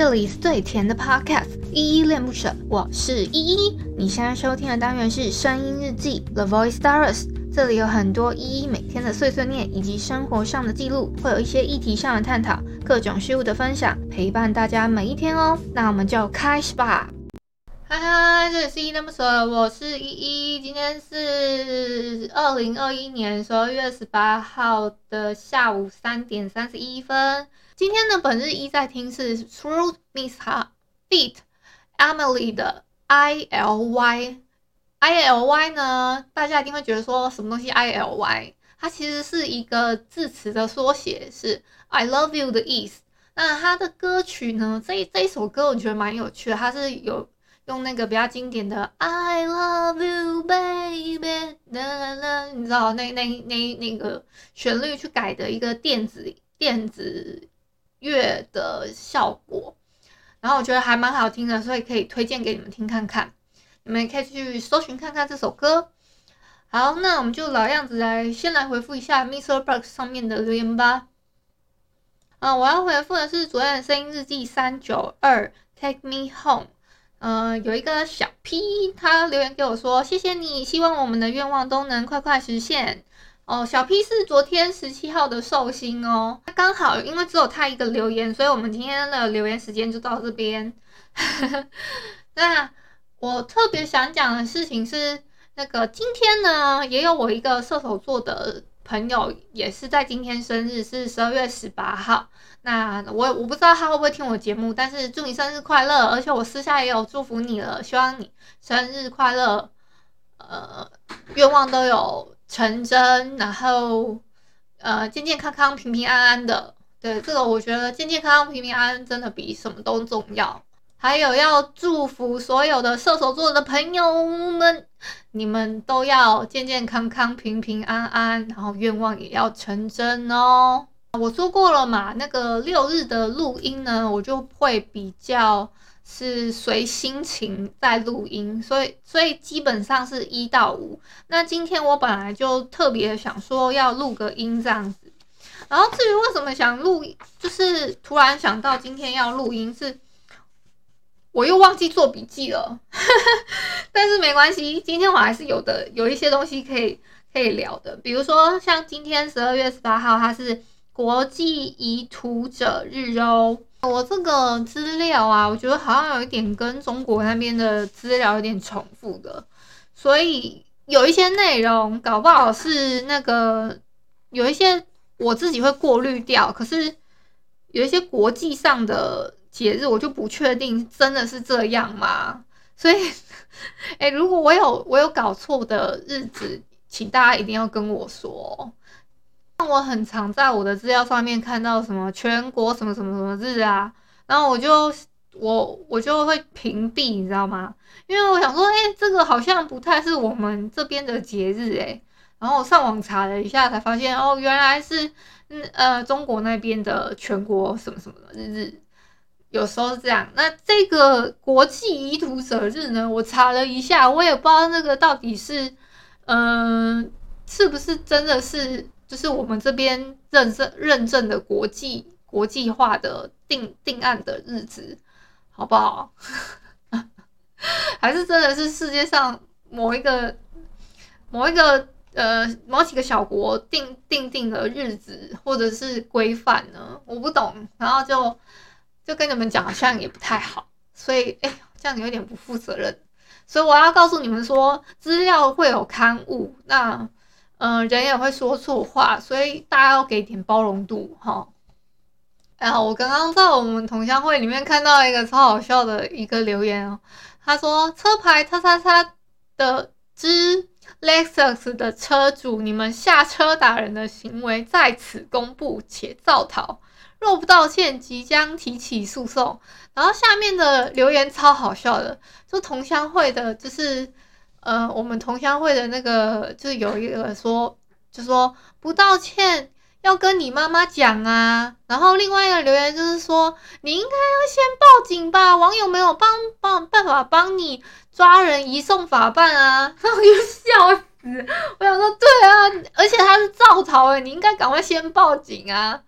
这里是最甜的 Podcast，依依恋不舍，我是依依。你现在收听的单元是声音日记 The Voice Diaries，这里有很多依依每天的碎碎念以及生活上的记录，会有一些议题上的探讨，各种事物的分享，陪伴大家每一天哦。那我们就开始吧。嗨嗨，这里是依依恋不舍，我是依依。今天是二零二一年十二月十八号的下午三点三十一分。今天的本日一在听是 Through Mishap feat. Emily 的 I L Y I L Y 呢，大家一定会觉得说什么东西 I L Y，它其实是一个字词的缩写，是 I love you 的意思。那它的歌曲呢，这这一首歌我觉得蛮有趣的，它是有用那个比较经典的 I love you baby，你知道那那那那个旋律去改的一个电子电子。乐的效果，然后我觉得还蛮好听的，所以可以推荐给你们听看看。你们可以去搜寻看看这首歌。好，那我们就老样子来，先来回复一下 MixerBox 上面的留言吧。嗯，我要回复的是昨天的声音日记三九二 Take Me Home。嗯，有一个小 P，他留言给我说：“谢谢你，希望我们的愿望都能快快实现。”哦，小 P 是昨天十七号的寿星哦，他刚好因为只有他一个留言，所以我们今天的留言时间就到这边。那我特别想讲的事情是，那个今天呢，也有我一个射手座的朋友，也是在今天生日，是十二月十八号。那我我不知道他会不会听我节目，但是祝你生日快乐，而且我私下也有祝福你了，希望你生日快乐，呃，愿望都有。成真，然后，呃，健健康康、平平安安的。对，这个我觉得健健康康、平平安安真的比什么都重要。还有要祝福所有的射手座的朋友们，你们都要健健康康、平平安安，然后愿望也要成真哦。我说过了嘛，那个六日的录音呢，我就会比较。是随心情在录音，所以所以基本上是一到五。那今天我本来就特别想说要录个音这样子，然后至于为什么想录，就是突然想到今天要录音，是我又忘记做笔记了。但是没关系，今天我还是有的有一些东西可以可以聊的，比如说像今天十二月十八号，它是国际遗土者日哦。我这个资料啊，我觉得好像有一点跟中国那边的资料有点重复的，所以有一些内容搞不好是那个有一些我自己会过滤掉，可是有一些国际上的节日我就不确定真的是这样吗？所以，哎、如果我有我有搞错的日子，请大家一定要跟我说。我很常在我的资料上面看到什么全国什么什么什么日啊，然后我就我我就会屏蔽，你知道吗？因为我想说，哎、这个好像不太是我们这边的节日哎。然后我上网查了一下，才发现哦，原来是嗯呃中国那边的全国什么什么的日，有时候是这样。那这个国际遗土者日呢，我查了一下，我也不知道那个到底是嗯、是不是真的是。就是我们这边认证认证的国际国际化的定定案的日子，好不好？还是真的是世界上某一个某一个呃某几个小国定定定的日子或者是规范呢？我不懂，然后就就跟你们讲，好像也不太好，所以哎，这样有点不负责任。所以我要告诉你们说，资料会有刊物，那。嗯、人也会说错话，所以大家要给点包容度哈。然后我刚刚在我们同乡会里面看到一个超好笑的一个留言哦，他说车牌叉叉叉的之 Lexus 的车主，你们下车打人的行为在此公布且造逃，若不道歉，即将提起诉讼。然后下面的留言超好笑的，就同乡会的，就是。呃，我们同乡会的那个就有一个说，就说不道歉要跟你妈妈讲啊。然后另外一个留言就是说，你应该要先报警吧，网友没有帮帮办法帮你抓人移送法办啊。然 后我就笑死，我想说对啊，而且他是造逃诶，你应该赶快先报警啊。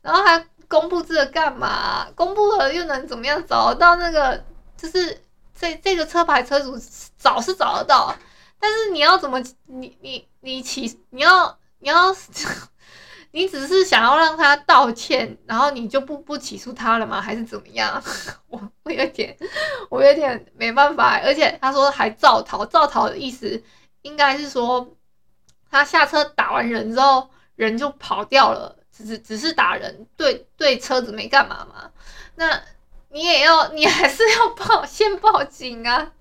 然后还公布这个干嘛？公布了又能怎么样？找到那个就是这这个车牌车主找是找得到，但是你要怎么你你你起你要你要 你只是想要让他道歉，然后你就不不起诉他了吗？还是怎么样？我我有点我有点没办法，而且他说还造逃，造逃的意思应该是说他下车打完人之后人就跑掉了。只是只是打人，对对车子没干嘛嘛？那你也要，你还是要报，先报警啊！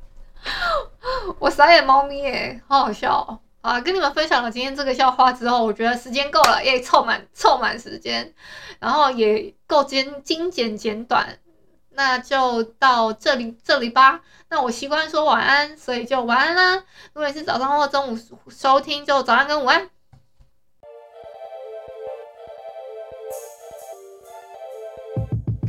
我傻眼猫咪耶，好好笑哦！啊，跟你们分享了今天这个笑话之后，我觉得时间够了，也凑满凑满时间，然后也够精精简简短，那就到这里这里吧。那我习惯说晚安，所以就晚安啦。如果你是早上或中午收听，就早安跟午安。